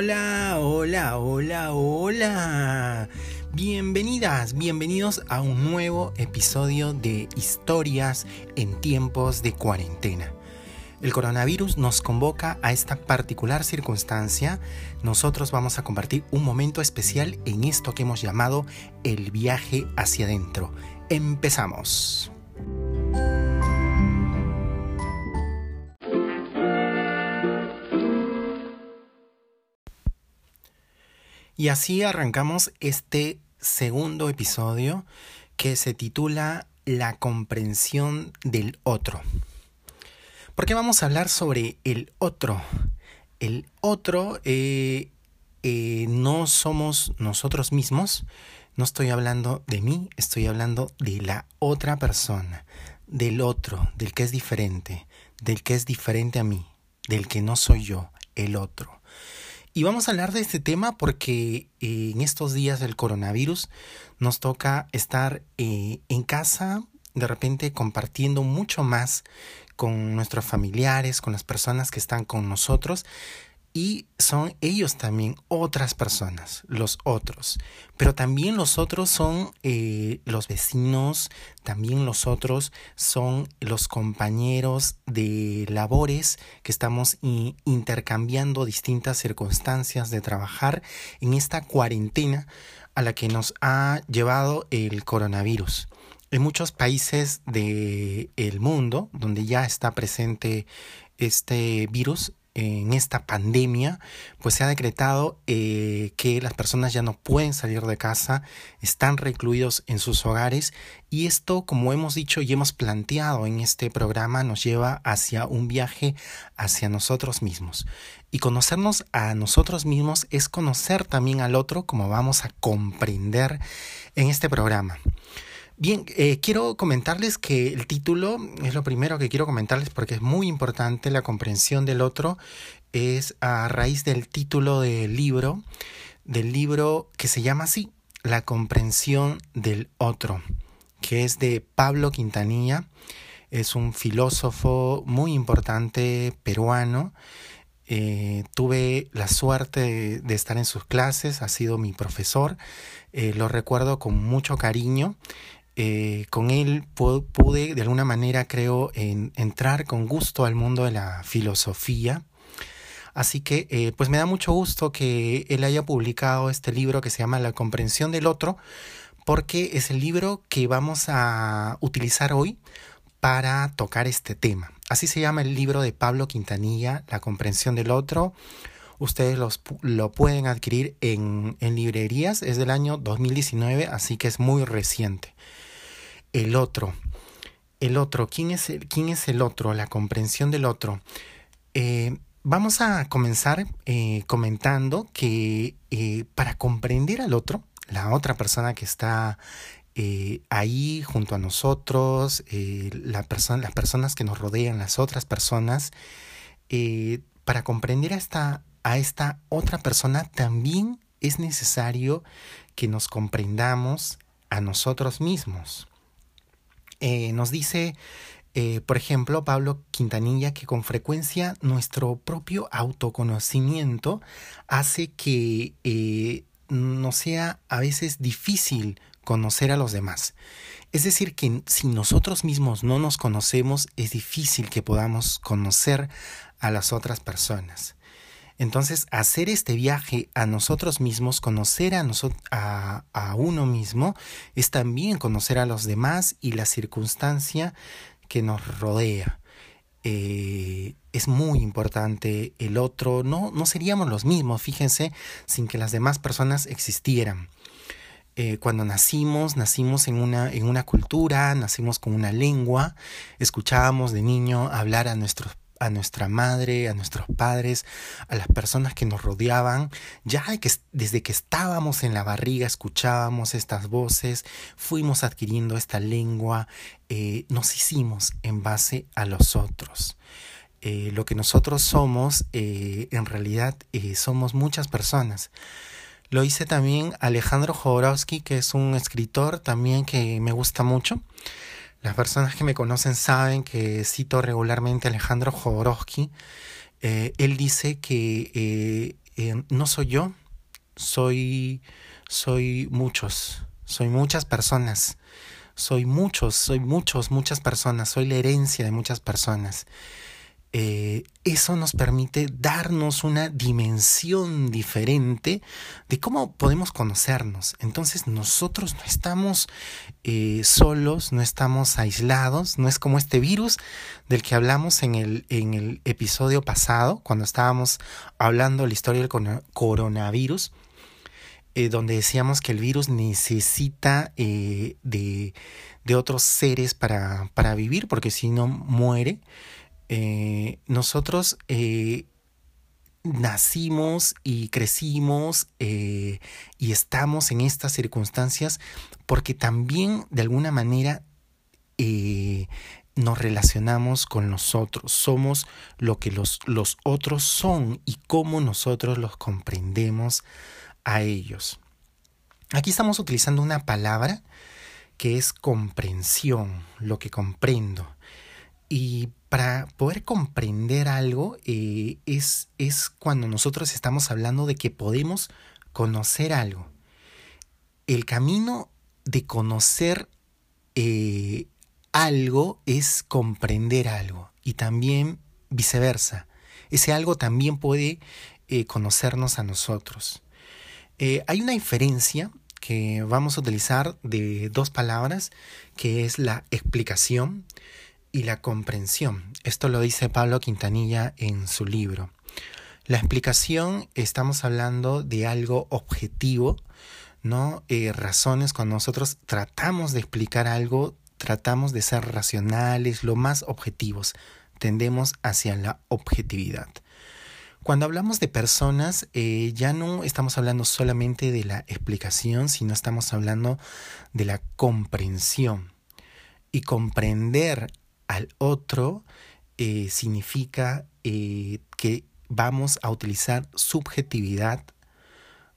Hola, hola, hola, hola. Bienvenidas, bienvenidos a un nuevo episodio de Historias en tiempos de cuarentena. El coronavirus nos convoca a esta particular circunstancia. Nosotros vamos a compartir un momento especial en esto que hemos llamado el viaje hacia adentro. Empezamos. Y así arrancamos este segundo episodio que se titula La comprensión del otro. ¿Por qué vamos a hablar sobre el otro? El otro eh, eh, no somos nosotros mismos, no estoy hablando de mí, estoy hablando de la otra persona, del otro, del que es diferente, del que es diferente a mí, del que no soy yo, el otro. Y vamos a hablar de este tema porque eh, en estos días del coronavirus nos toca estar eh, en casa, de repente compartiendo mucho más con nuestros familiares, con las personas que están con nosotros y son ellos también otras personas, los otros. Pero también los otros son eh, los vecinos, también los otros son los compañeros de labores que estamos intercambiando distintas circunstancias de trabajar en esta cuarentena a la que nos ha llevado el coronavirus. En muchos países del mundo donde ya está presente este virus, en esta pandemia, pues se ha decretado eh, que las personas ya no pueden salir de casa, están recluidos en sus hogares y esto, como hemos dicho y hemos planteado en este programa, nos lleva hacia un viaje hacia nosotros mismos. Y conocernos a nosotros mismos es conocer también al otro, como vamos a comprender en este programa. Bien, eh, quiero comentarles que el título es lo primero que quiero comentarles porque es muy importante la comprensión del otro. Es a raíz del título del libro, del libro que se llama así, La comprensión del otro, que es de Pablo Quintanilla. Es un filósofo muy importante peruano. Eh, tuve la suerte de, estar en sus clases, ha sido mi profesor, eh, lo recuerdo con mucho cariño eh, con él pude de alguna manera, creo, en, entrar con gusto al mundo de la filosofía. Así que, eh, pues me da mucho gusto que él haya publicado este libro que se llama La comprensión del otro, porque es el libro que vamos a utilizar hoy para tocar este tema. Así se llama el libro de Pablo Quintanilla, La comprensión del otro. Ustedes lo pueden adquirir en, en librerías, es del año 2019, así que es muy reciente el otro. El otro, ¿quién es el, quién es el otro? La comprensión del otro. Eh, vamos a comenzar eh, comentando que eh, para comprender al otro, la otra persona que está ahí junto a nosotros, las personas que nos rodean, las otras personas, para comprender a esta, a esta otra persona también es necesario que nos comprendamos a nosotros mismos. Eh, nos dice, eh, por ejemplo, Pablo Quintanilla, que con frecuencia nuestro propio autoconocimiento hace que eh, nos sea a veces difícil conocer a los demás. Es decir, que si nosotros mismos no nos conocemos, es difícil que podamos conocer a las otras personas. Entonces, hacer este viaje a nosotros mismos, conocer a, a, uno mismo, es también conocer a los demás y la circunstancia que nos rodea. Eh, es muy importante el otro, no, no seríamos los mismos, fíjense, sin que las demás personas existieran. Eh, cuando nacimos, nacimos en una, en una cultura, nacimos con una lengua, escuchábamos de niño hablar a nuestros a nuestra madre, a nuestros padres, a las personas que nos rodeaban, ya desde que estábamos en la barriga escuchábamos estas voces, fuimos adquiriendo esta lengua, eh, nos hicimos en base a los otros. Eh, lo que nosotros somos, eh, en realidad somos muchas personas. Lo hice también Alejandro Jodorowsky, que es un escritor también que me gusta mucho. Las personas que me conocen saben que cito regularmente a Alejandro Jodorowsky. Eh, él dice que eh, eh, no soy yo, soy, soy muchos, soy muchas personas, soy muchos, soy muchos, muchas personas, soy la herencia de muchas personas. Eh, eso nos permite darnos una dimensión diferente de cómo podemos conocernos. Entonces nosotros no estamos eh, solos, no estamos aislados, no es como este virus del que hablamos en el, en el episodio pasado, cuando estábamos hablando de la historia del coronavirus. Eh, donde decíamos que el virus necesita de, de, otros seres para, para vivir, porque si no muere. Eh, nosotros eh, nacimos y crecimos eh, y estamos en estas circunstancias porque también de alguna manera nos relacionamos con nosotros, somos lo que los, los otros son y cómo nosotros los comprendemos a ellos. Aquí estamos utilizando una palabra que es comprensión, lo que comprendo. Y para poder comprender algo eh, es, es cuando nosotros estamos hablando de que podemos conocer algo. El camino de conocer eh, algo es comprender algo y también viceversa. Ese algo también puede eh, conocernos a nosotros. hay una diferencia que vamos a utilizar de dos palabras, que es la explicación y la comprensión. Esto lo dice Pablo Quintanilla en su libro. La explicación, estamos hablando de algo objetivo, ¿no? Eh, razones, cuando nosotros tratamos de explicar algo, tratamos de ser racionales, lo más objetivos, tendemos hacia la objetividad. Cuando hablamos de personas, eh, ya no estamos hablando solamente de la explicación, sino estamos hablando de la comprensión. Y comprender al otro eh, significa eh, que vamos a utilizar subjetividad,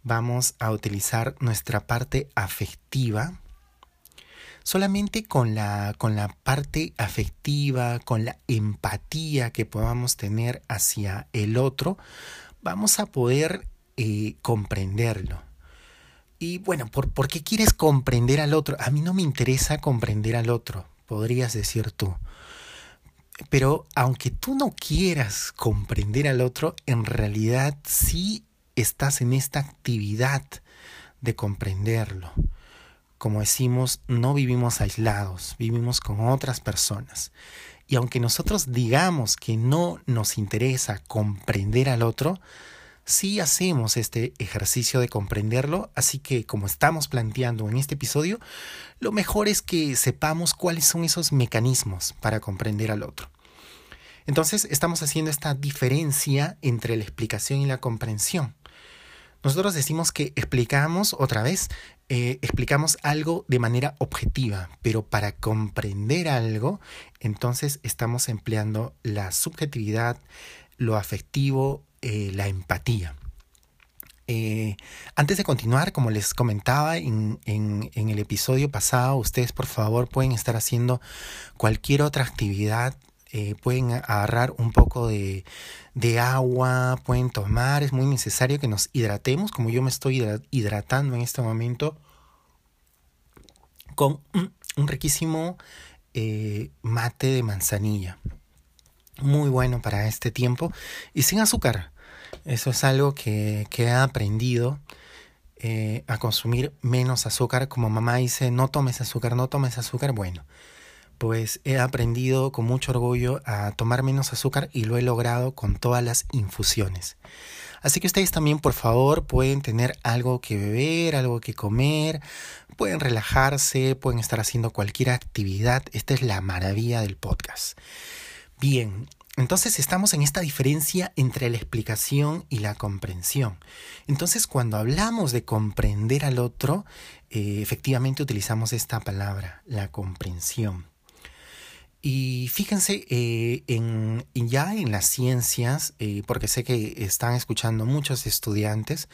vamos a utilizar nuestra parte afectiva. Solamente con la, con la parte afectiva, con la empatía que podamos tener hacia el otro, vamos a poder eh, comprenderlo. Y bueno, ¿por, ¿por qué quieres comprender al otro? A mí no me interesa comprender al otro, podrías decir tú. Pero aunque tú no quieras comprender al otro, en realidad sí estás en esta actividad de comprenderlo. Como decimos, no vivimos aislados, vivimos con otras personas. Y aunque nosotros digamos que no nos interesa comprender al otro, sí hacemos este ejercicio de comprenderlo, así que como estamos planteando en este episodio, lo mejor es que sepamos cuáles son esos mecanismos para comprender al otro. Entonces estamos haciendo esta diferencia entre la explicación y la comprensión. Nosotros decimos que explicamos otra vez, eh, explicamos algo de manera objetiva, pero para comprender algo, entonces estamos empleando la subjetividad, lo afectivo, eh, la empatía. Eh, antes de continuar, como les comentaba en, el episodio pasado, ustedes por favor pueden estar haciendo cualquier otra actividad, eh, pueden agarrar un poco de, agua, pueden tomar, es muy necesario que nos hidratemos, como yo me estoy hidratando en este momento, con un, riquísimo mate de manzanilla muy bueno para este tiempo y sin azúcar. Eso es algo que, que he aprendido eh, a consumir menos azúcar. Como mamá dice, no tomes azúcar, no tomes azúcar. Bueno, pues he aprendido con mucho orgullo a tomar menos azúcar y lo he logrado con todas las infusiones. Así que ustedes también, por favor, pueden tener algo que beber, algo que comer, pueden relajarse, pueden estar haciendo cualquier actividad. Esta es la maravilla del podcast. Bien, entonces estamos en esta diferencia entre la explicación y la comprensión. Entonces cuando hablamos de comprender al otro, eh, efectivamente utilizamos esta palabra, la comprensión. Y fíjense, eh, en, ya en las ciencias, eh, porque sé que están escuchando muchos estudiantes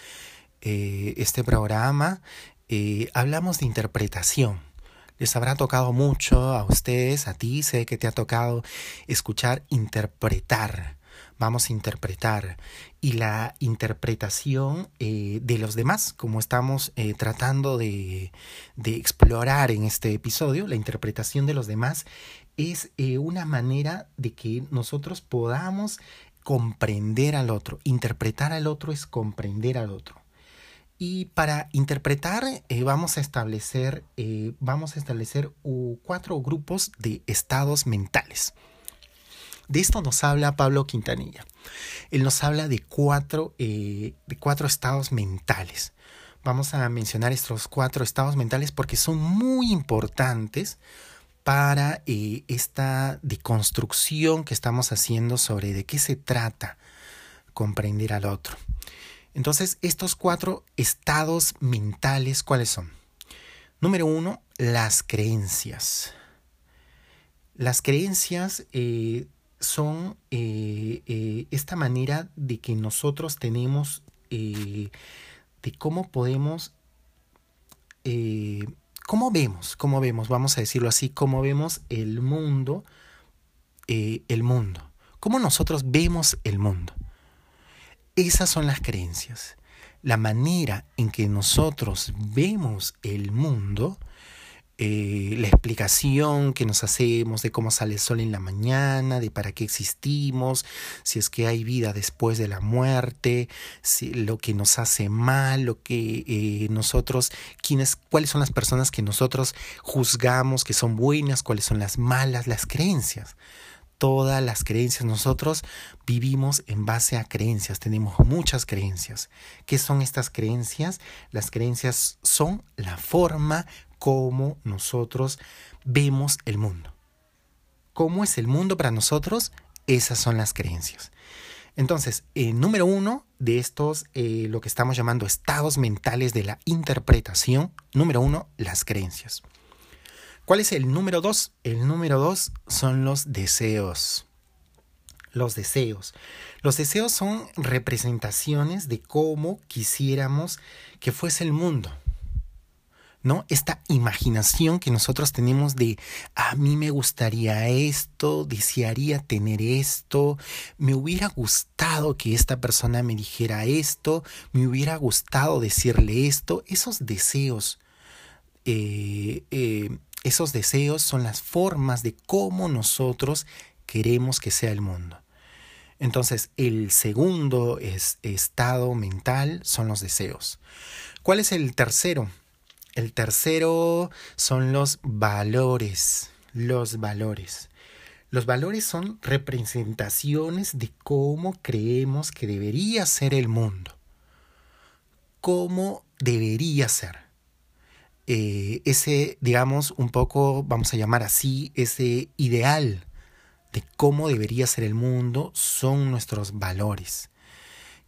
este programa, hablamos de interpretación les habrá tocado mucho a ustedes, a ti, sé que te ha tocado escuchar interpretar. vamos a interpretar y la interpretación eh, de los demás, como estamos eh, tratando de, de, explorar en este episodio, la interpretación de los demás es eh, una manera de que nosotros podamos comprender al otro. Interpretar al otro es comprender al otro. Y para interpretar vamos a establecer, vamos a establecer cuatro grupos de estados mentales. De esto nos habla Pablo Quintanilla. Él nos habla de cuatro, eh, de cuatro estados mentales. Vamos a mencionar estos cuatro estados mentales porque son muy importantes para eh, esta deconstrucción que estamos haciendo sobre de qué se trata comprender al otro. Entonces, estos cuatro estados mentales, ¿cuáles son? Número uno, las creencias. Las creencias eh, son eh, esta manera de que nosotros tenemos de cómo podemos, cómo vemos, cómo vemos, vamos a decirlo así, cómo vemos el mundo, el mundo, cómo nosotros vemos el mundo. Esas son las creencias. La manera en que nosotros vemos el mundo eh, la explicación que nos hacemos de cómo sale el sol en la mañana, de para qué existimos, si es que hay vida después de la muerte, si, lo que nos hace mal, lo que eh, nosotros, quiénes, cuáles son las personas que nosotros juzgamos que son buenas, cuáles son las malas, las creencias todas las creencias. Nosotros vivimos en base a creencias, tenemos muchas creencias. ¿Qué son estas creencias? Las creencias son la forma cómo nosotros vemos el mundo. ¿Cómo es el mundo para nosotros? Esas son las creencias. Entonces, eh, número uno de estos, eh, lo que estamos llamando estados mentales de la interpretación, número uno, las creencias. ¿Cuál es el número dos? El número dos son los deseos. Los deseos. Los deseos son representaciones de cómo quisiéramos que fuese el mundo. ¿no? Esta imaginación que nosotros tenemos de a mí me gustaría esto, desearía tener esto, me hubiera gustado que esta persona me dijera esto, me hubiera gustado decirle esto, esos deseos, eh, eh, esos deseos son las formas de cómo nosotros queremos que sea el mundo. Entonces, el segundo es, estado mental son los deseos. ¿Cuál es el tercero? El tercero son los valores. Los valores. Los valores son representaciones de cómo creemos que debería ser el mundo. Cómo debería ser. Eh, ese, digamos, un poco, vamos a llamar así, ese ideal de cómo debería ser el mundo son nuestros valores.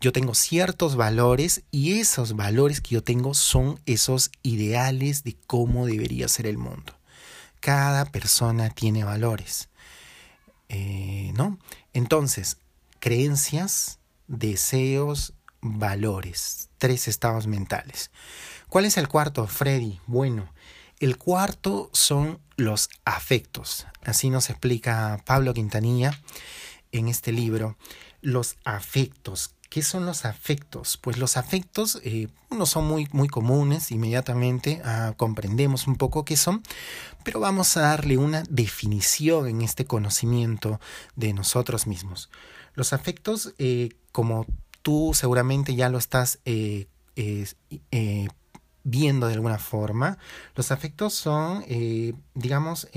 Yo tengo ciertos valores y esos valores que yo tengo son esos ideales de cómo debería ser el mundo. Cada persona tiene valores. Eh, ¿No? Entonces, creencias, deseos, valores. Tres estados mentales. ¿Cuál es el cuarto, Freddy? Bueno, el cuarto son los afectos. Así nos explica Pablo Quintanilla en este libro. Los afectos. ¿Qué son los afectos? Pues los afectos eh, no son muy, muy comunes, inmediatamente ah, comprendemos un poco qué son, pero vamos a darle una definición en este conocimiento de nosotros mismos. Los afectos, eh, como tú seguramente ya lo estás eh, viendo de alguna forma, los afectos son, digamos,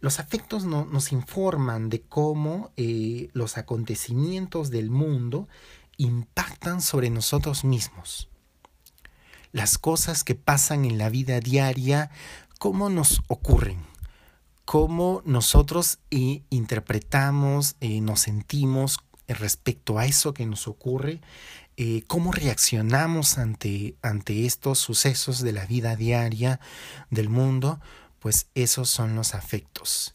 los afectos nos informan de cómo eh, los acontecimientos del mundo impactan sobre nosotros mismos. Las cosas que pasan en la vida diaria, cómo nos ocurren, cómo nosotros eh, interpretamos, eh, nos sentimos respecto a eso que nos ocurre, cómo reaccionamos ante, ante estos sucesos de la vida diaria del mundo, pues esos son los afectos.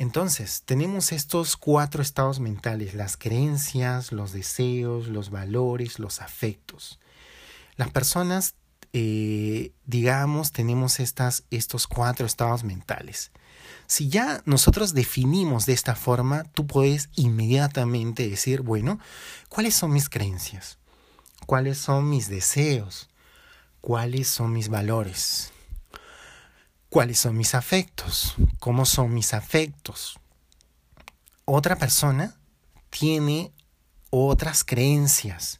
Entonces, tenemos estos cuatro estados mentales, las creencias, los deseos, los valores, los afectos. Las personas, eh, digamos, tenemos estas, estos cuatro estados mentales. Si ya nosotros definimos de esta forma, tú puedes inmediatamente decir, bueno, ¿cuáles son mis creencias? ¿Cuáles son mis deseos? ¿Cuáles son mis valores? ¿Cuáles son mis afectos? ¿Cómo son mis afectos? Otra persona tiene otras creencias,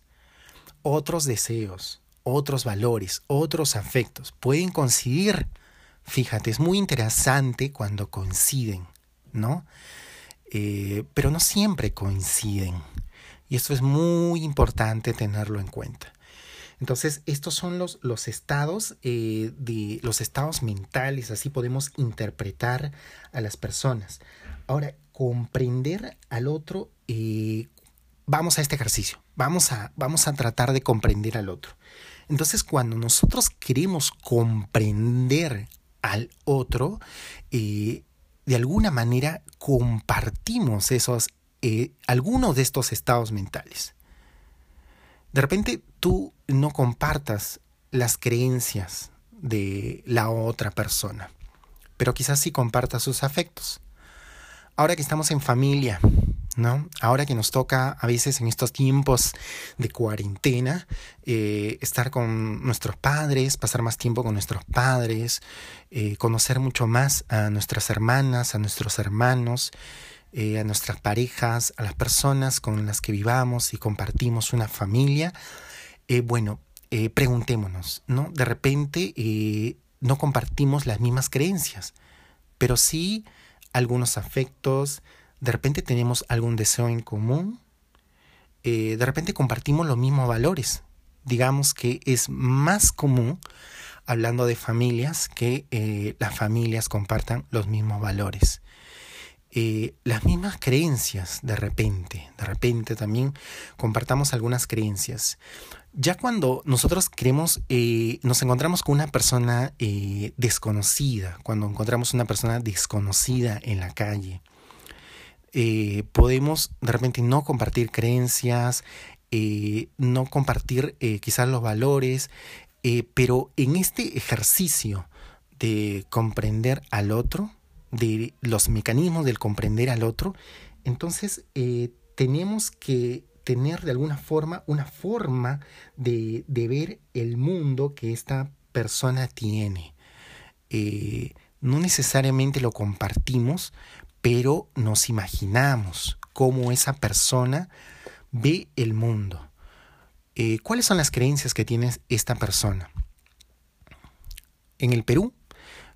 otros deseos, otros valores, otros afectos. Pueden coincidir. Fíjate, es muy interesante cuando coinciden, ¿no? Eh, pero no siempre coinciden. Y esto es muy importante tenerlo en cuenta. Entonces, estos son los, los estados eh, de los estados mentales, así podemos interpretar a las personas. Ahora, comprender al otro, eh, vamos a este ejercicio, vamos a, vamos a tratar de comprender al otro. Entonces, cuando nosotros queremos comprender al otro, eh, de alguna manera compartimos esos, eh, algunos de estos estados mentales. De repente tú no compartas las creencias de la otra persona, pero quizás sí compartas sus afectos. Ahora que estamos en familia, ¿no? Ahora que nos toca a veces en estos tiempos de cuarentena eh, estar con nuestros padres, pasar más tiempo con nuestros padres, eh, conocer mucho más a nuestras hermanas, a nuestros hermanos, eh, a nuestras parejas, a las personas con las que vivamos y compartimos una familia, bueno, preguntémonos, ¿no? De repente no compartimos las mismas creencias, pero sí algunos afectos, de repente tenemos algún deseo en común, eh, de repente compartimos los mismos valores. Digamos que es más común, hablando de familias, que eh, las familias compartan los mismos valores. Eh, las mismas creencias de repente, de repente también compartamos algunas creencias. Ya cuando nosotros queremos, nos encontramos con una persona desconocida, cuando encontramos una persona desconocida en la calle, eh, podemos de repente no compartir creencias, eh, no compartir eh, quizás los valores, pero en este ejercicio de comprender al otro, de los mecanismos del comprender al otro, entonces tenemos que tener de alguna forma una forma de, de ver el mundo que esta persona tiene. no necesariamente lo compartimos, pero nos imaginamos cómo esa persona ve el mundo. Eh, ¿Cuáles son las creencias que tiene esta persona? En el Perú,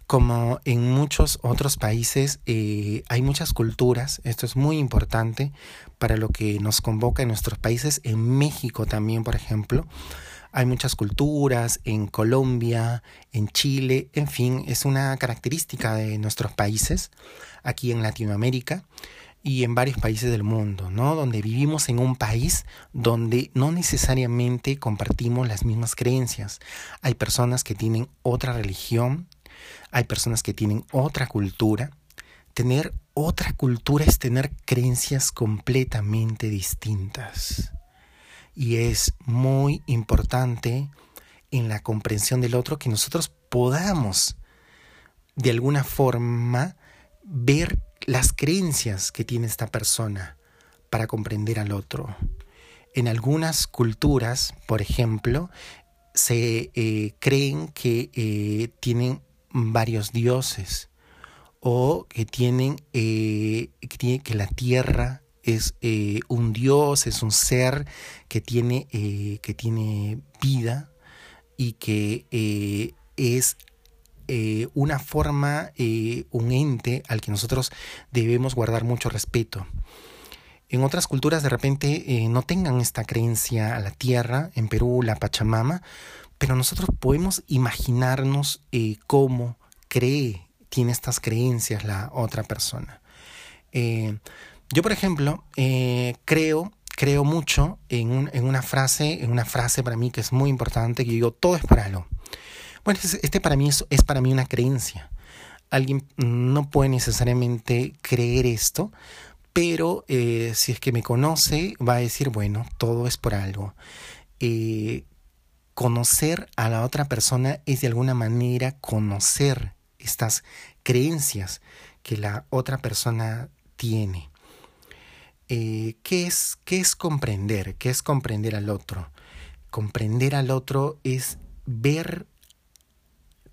como en muchos otros países, eh, hay muchas culturas. Esto es muy importante para lo que nos convoca en nuestros países. En México también, por ejemplo, hay muchas culturas. En Colombia, en Chile, en fin, es una característica de nuestros países aquí en Latinoamérica y en varios países del mundo, ¿no? Donde vivimos en un país donde no necesariamente compartimos las mismas creencias. Hay personas que tienen otra religión, hay personas que tienen otra cultura. Tener otra cultura es tener creencias completamente distintas. Y es muy importante en la comprensión del otro que nosotros podamos de alguna forma ver las creencias que tiene esta persona para comprender al otro. En algunas culturas, por ejemplo, se eh, creen que eh, tienen varios dioses o que tienen eh, que, la tierra es un dios, es un ser que tiene, que tiene vida y que es eh, una forma, eh, un ente al que nosotros debemos guardar mucho respeto. En otras culturas de repente eh, no tengan esta creencia a la tierra, en Perú la Pachamama, pero nosotros podemos imaginarnos cómo cree, tiene estas creencias la otra persona. yo, por ejemplo, creo creo mucho en, una frase, en una frase para mí que es muy importante, que digo, todo es para algo. Bueno, este para mí es, para mí una creencia. Alguien no puede necesariamente creer esto, pero eh, si es que me conoce, va a decir, bueno, todo es por algo. Eh, conocer a la otra persona es de alguna manera conocer estas creencias que la otra persona tiene. Eh, ¿qué, es, ¿Qué es comprender? ¿Qué es comprender al otro? Comprender al otro es ver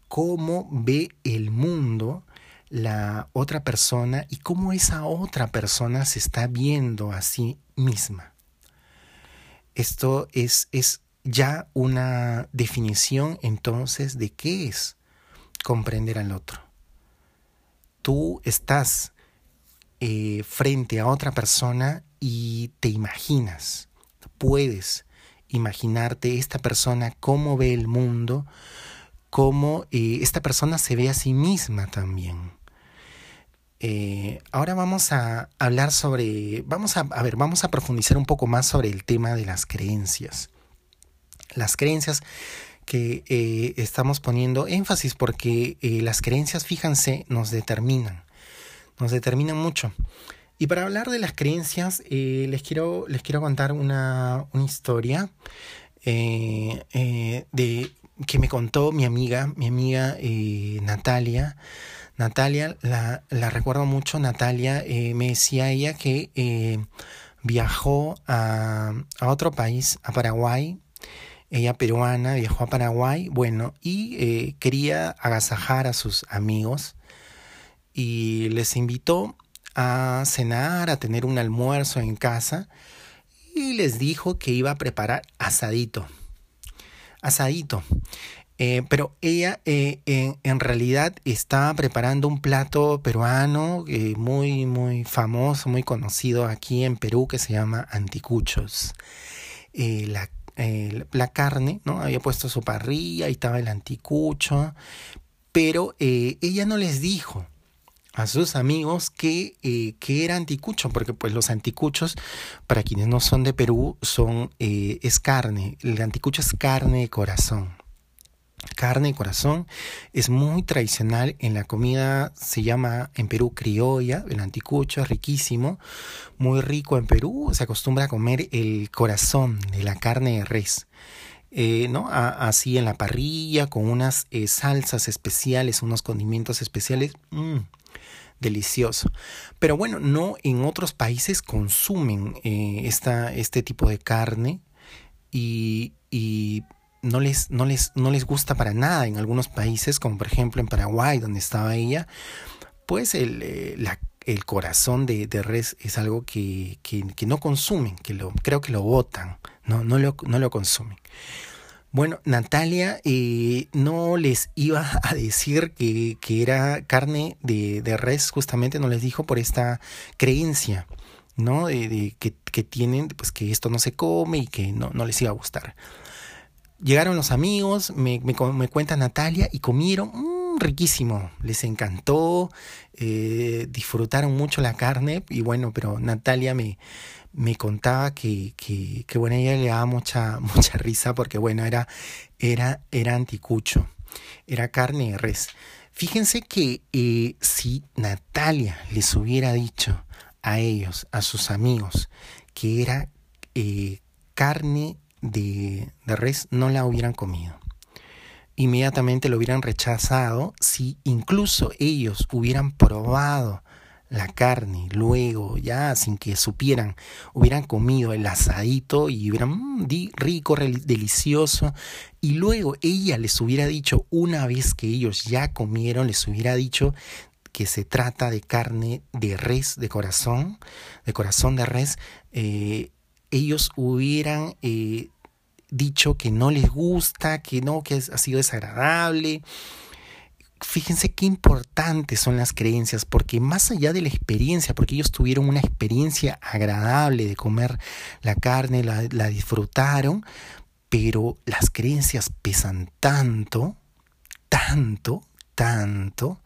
cómo ve el mundo la otra persona y cómo esa otra persona se está viendo a sí misma. Esto es, es ya una definición entonces de qué es comprender al otro. Tú estás eh, frente a otra persona y te imaginas, puedes imaginarte esta persona, cómo ve el mundo, cómo eh, esta persona se ve a sí misma también. Eh, ahora vamos a hablar sobre, vamos a, a ver, vamos a profundizar un poco más sobre el tema de las creencias. Las creencias que estamos poniendo énfasis porque las creencias, fíjense, nos determinan nos determinan mucho. Y para hablar de las creencias, eh, les, quiero, les quiero contar una, historia eh, eh, de, que me contó mi amiga, mi amiga Natalia. Natalia, la, la, recuerdo mucho, Natalia me decía ella que viajó a, a otro país, a Paraguay, ella peruana, viajó a Paraguay, bueno, y quería agasajar a sus amigos y les invitó a cenar, a tener un almuerzo en casa y les dijo que iba a preparar asadito. Asadito. Eh, pero ella eh, en, realidad estaba preparando un plato peruano eh, muy, muy famoso, muy conocido aquí en Perú que se llama anticuchos. La, la, carne, ¿no? Había puesto su parrilla y estaba el anticucho, pero ella no les dijo a sus amigos que, eh, que, era anticucho, porque pues los anticuchos, para quienes no son de Perú, son, eh, es carne. El anticucho es carne de corazón. Carne de corazón es muy tradicional en la comida, se llama en Perú criolla, el anticucho es riquísimo, muy rico en Perú, se acostumbra a comer el corazón de la carne de res. Eh, ¿no? así en la parrilla, con unas salsas especiales, unos condimentos especiales. Mm, delicioso. Pero bueno, no en otros países consumen eh, esta, este tipo de carne y, y no, les, no, les, no les gusta para nada en algunos países, como por ejemplo en Paraguay, donde estaba ella, pues el, eh, la, el corazón de, de, res es algo que, que, que, no consumen, que lo, creo que lo botan, no, no, lo, no lo consumen. Bueno, Natalia eh, no les iba a decir que, que era carne de, de, res, justamente no les dijo por esta creencia, ¿no? De, que, que, tienen, pues que esto no se come y que no, no les iba a gustar. Llegaron los amigos, me, me, cuenta Natalia, y comieron mmm, riquísimo, les encantó, eh, disfrutaron mucho la carne, y bueno, pero Natalia me, me contaba que, que, que, bueno, ella le daba mucha, mucha risa porque, bueno, era, era, era anticucho, era carne de res. Fíjense que eh, si Natalia les hubiera dicho a ellos, a sus amigos, que era eh, carne de, de res, no la hubieran comido. Inmediatamente lo hubieran rechazado si incluso ellos hubieran probado la carne, luego ya sin que supieran, hubieran comido el asadito y hubieran mmm, rico, delicioso, y luego ella les hubiera dicho, una vez que ellos ya comieron, les hubiera dicho que se trata de carne de res, de corazón, de corazón de res, eh, ellos hubieran eh, dicho que no les gusta, que no, que ha sido desagradable, fíjense qué importantes son las creencias, porque más allá de la experiencia, porque ellos tuvieron una experiencia agradable de comer la carne, la, la disfrutaron, pero las creencias pesan tanto, tanto, tanto,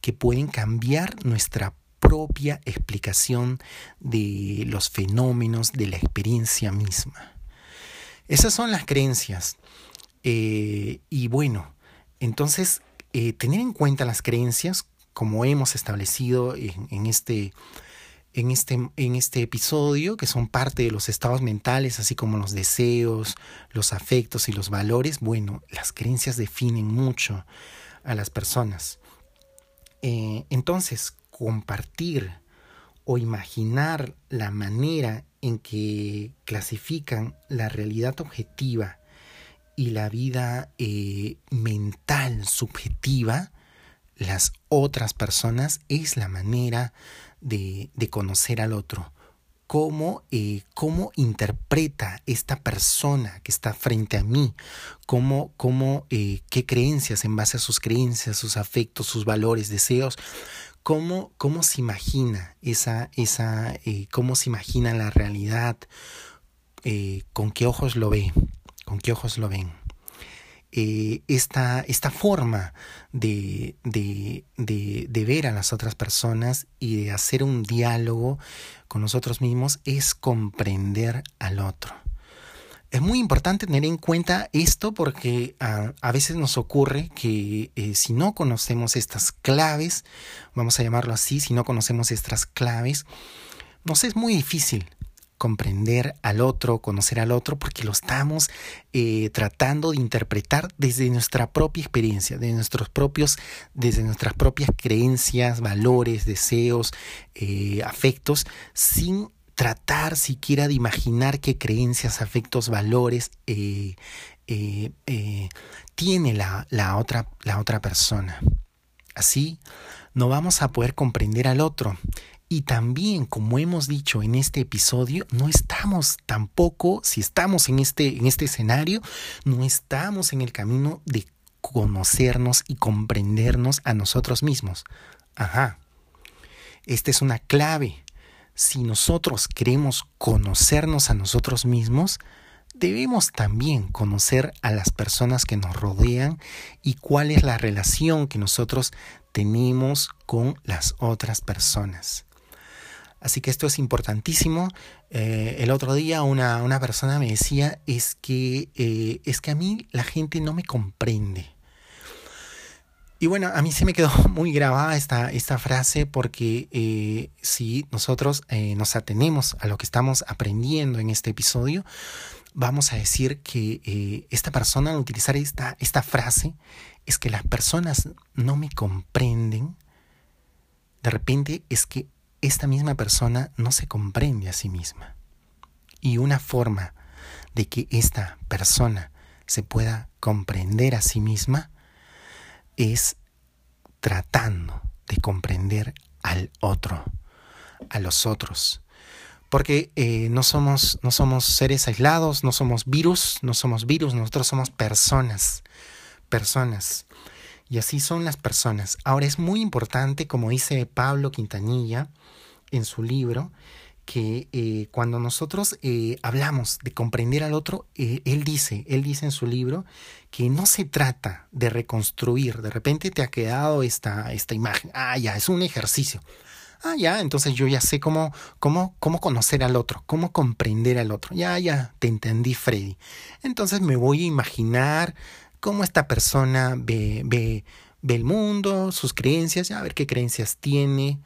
que pueden cambiar nuestra propia explicación de los fenómenos de la experiencia misma. Esas son las creencias. Eh, y bueno, entonces eh, tener en cuenta las creencias, como hemos establecido en, este, en, este, en este episodio, que son parte de los estados mentales, así como los deseos, los afectos y los valores, bueno, las creencias definen mucho a las personas. Eh, entonces, compartir o imaginar la manera en que clasifican la realidad objetiva y la vida eh, mental subjetiva, las otras personas, es la manera de, de conocer al otro. Cómo, eh, cómo, interpreta esta persona que está frente a mí, cómo, cómo eh, qué creencias en base a sus creencias, sus afectos, sus valores, deseos, cómo, cómo se imagina esa, esa eh, cómo se imagina la realidad, eh, con qué ojos lo ve, con qué ojos lo ven. Eh, esta, esta, forma de, de, de, de, ver a las otras personas y de hacer un diálogo con nosotros mismos es comprender al otro. Es muy importante tener en cuenta esto porque a, a veces nos ocurre que eh, si no conocemos estas claves, vamos a llamarlo así, si no conocemos estas claves, nos es muy difícil comprender al otro, conocer al otro, porque lo estamos eh, tratando de interpretar desde nuestra propia experiencia, de nuestros propios, desde nuestras propias creencias, valores, deseos, eh, afectos, sin tratar siquiera de imaginar qué creencias, afectos, valores eh, eh, eh, tiene la, otra persona. Así no vamos a poder comprender al otro. Y también, como hemos dicho en este episodio, no estamos tampoco, si estamos en este, en este escenario, no estamos en el camino de conocernos y comprendernos a nosotros mismos. Ajá. Esta es una clave si nosotros queremos conocernos a nosotros mismos, debemos también conocer a las personas que nos rodean y cuál es la relación que nosotros tenemos con las otras personas. Así que esto es importantísimo. Eh, el otro día una, una, persona me decía es que, eh, es que a mí la gente no me comprende. Y bueno, a mí se me quedó muy grabada esta, esta frase porque eh, si nosotros eh, nos atenemos a lo que estamos aprendiendo en este episodio, vamos a decir que eh, esta persona al utilizar esta, esta frase es que las personas no me comprenden. De repente es que esta misma persona no se comprende a sí misma. Y una forma de que esta persona se pueda comprender a sí misma es tratando de comprender al otro, a los otros. Porque eh, no, somos, no somos seres aislados, no somos virus, no somos virus, nosotros somos personas, personas. Y así son las personas. Ahora es muy importante, como dice Pablo Quintanilla en su libro, que eh, cuando nosotros eh, hablamos de comprender al otro, eh, él dice, él dice en su libro que no se trata de reconstruir, de repente te ha quedado esta, esta imagen, ah, ya, es un ejercicio. Ah, ya, entonces yo ya sé cómo, cómo, cómo conocer al otro, cómo comprender al otro. Ya, ya, te entendí, Freddy. Entonces me voy a imaginar cómo esta persona ve, ve, ve el mundo, sus creencias, a ver qué creencias tiene,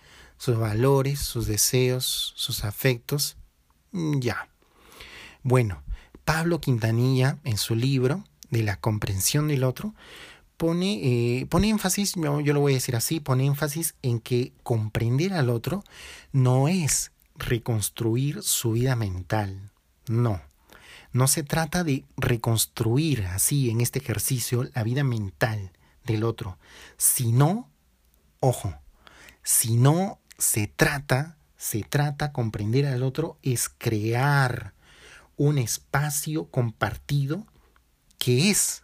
sus valores, sus deseos, sus afectos. Mm, ya. Bueno, Pablo Quintanilla en su libro de la comprensión del otro pone, eh, pone énfasis, yo, yo lo voy a decir así, pone énfasis en que comprender al otro no es reconstruir su vida mental, no. No se trata de reconstruir así en este ejercicio la vida mental del otro, sino, ojo, sino se trata, se trata, comprender al otro, es crear un espacio compartido que es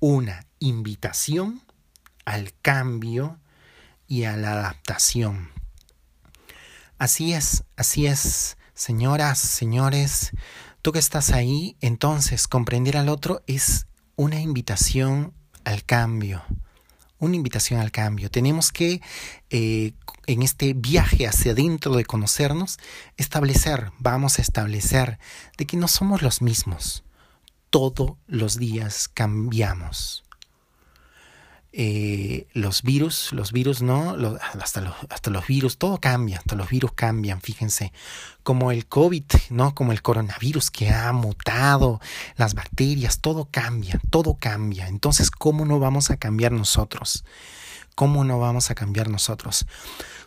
una invitación al cambio y a la adaptación. Así es, así es, señoras, señores, tú que estás ahí, entonces comprender al otro es una invitación al cambio, una invitación al cambio. Tenemos que, eh, en este viaje hacia adentro de conocernos, establecer, vamos a establecer, de que no somos los mismos. Todos los días cambiamos. Eh, los virus, los virus no, los, hasta, los, hasta los virus, todo cambia, hasta los virus cambian, fíjense, como el COVID, ¿no? Como el coronavirus que ha mutado, las bacterias, todo cambia, todo cambia. Entonces, ¿cómo no vamos a cambiar nosotros? ¿cómo no vamos a cambiar nosotros?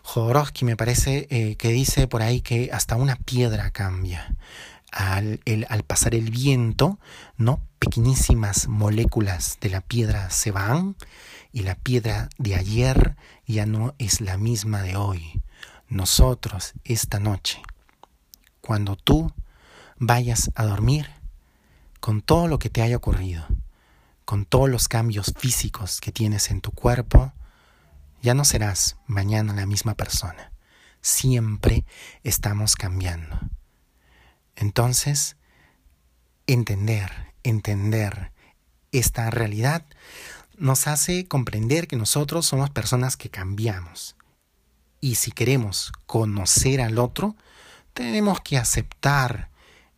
Jodorowsky me parece eh, que dice por ahí que hasta una piedra cambia. Al, al, pasar el viento, ¿no? Pequeñísimas moléculas de la piedra se van y la piedra de ayer ya no es la misma de hoy. Nosotros, esta noche, cuando tú vayas a dormir, con todo lo que te haya ocurrido, con todos los cambios físicos que tienes en tu cuerpo, ya no serás mañana la misma persona. Siempre estamos cambiando. Entonces, entender, entender esta realidad nos hace comprender que nosotros somos personas que cambiamos. Y si queremos conocer al otro, tenemos que aceptar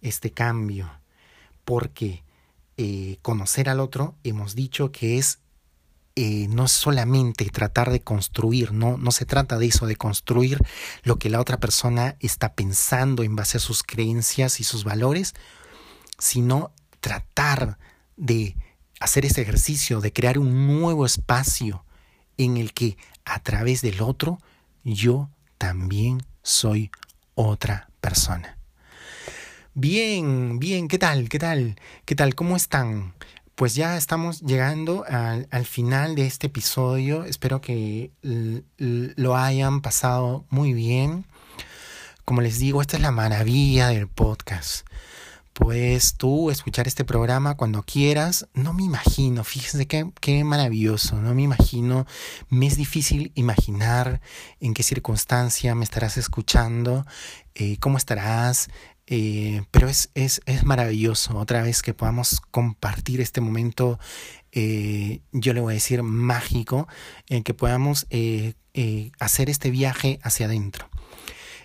este cambio, porque eh, conocer al otro hemos dicho que es eh, no solamente tratar de construir, no, no se trata de eso, de construir lo que la otra persona está pensando en base a sus creencias y sus valores, sino tratar de hacer ese ejercicio, de crear un nuevo espacio en el que a través del otro yo también soy otra persona. Bien, bien, ¿qué tal? ¿Qué tal? ¿Qué tal? ¿Cómo están? pues ya estamos llegando al, final de este episodio. Espero que lo hayan pasado muy bien. Como les digo, esta es la maravilla del podcast. Puedes tú escuchar este programa cuando quieras. No me imagino, fíjense qué, qué maravilloso. No me imagino, me es difícil imaginar en qué circunstancia me estarás escuchando, eh, cómo estarás, eh, pero es, es, es, maravilloso otra vez que podamos compartir este momento, eh, yo le voy a decir mágico, en que podamos eh, hacer este viaje hacia adentro.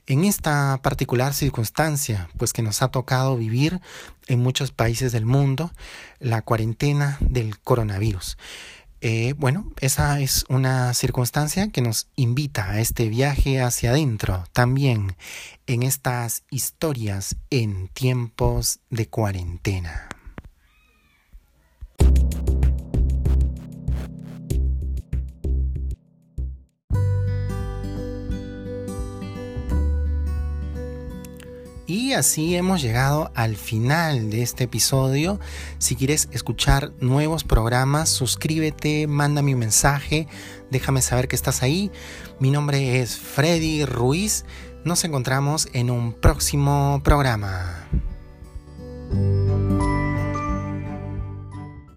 En esta particular circunstancia, pues que nos ha tocado vivir en muchos países del mundo, la cuarentena del coronavirus. Eh, bueno, esa es una circunstancia que nos invita a este viaje hacia adentro, también en estas historias en tiempos de cuarentena. Y así hemos llegado al final de este episodio. Si quieres escuchar nuevos programas, suscríbete, mándame un mensaje, déjame saber que estás ahí. Mi nombre es Freddy Ruiz. Nos encontramos en un próximo programa.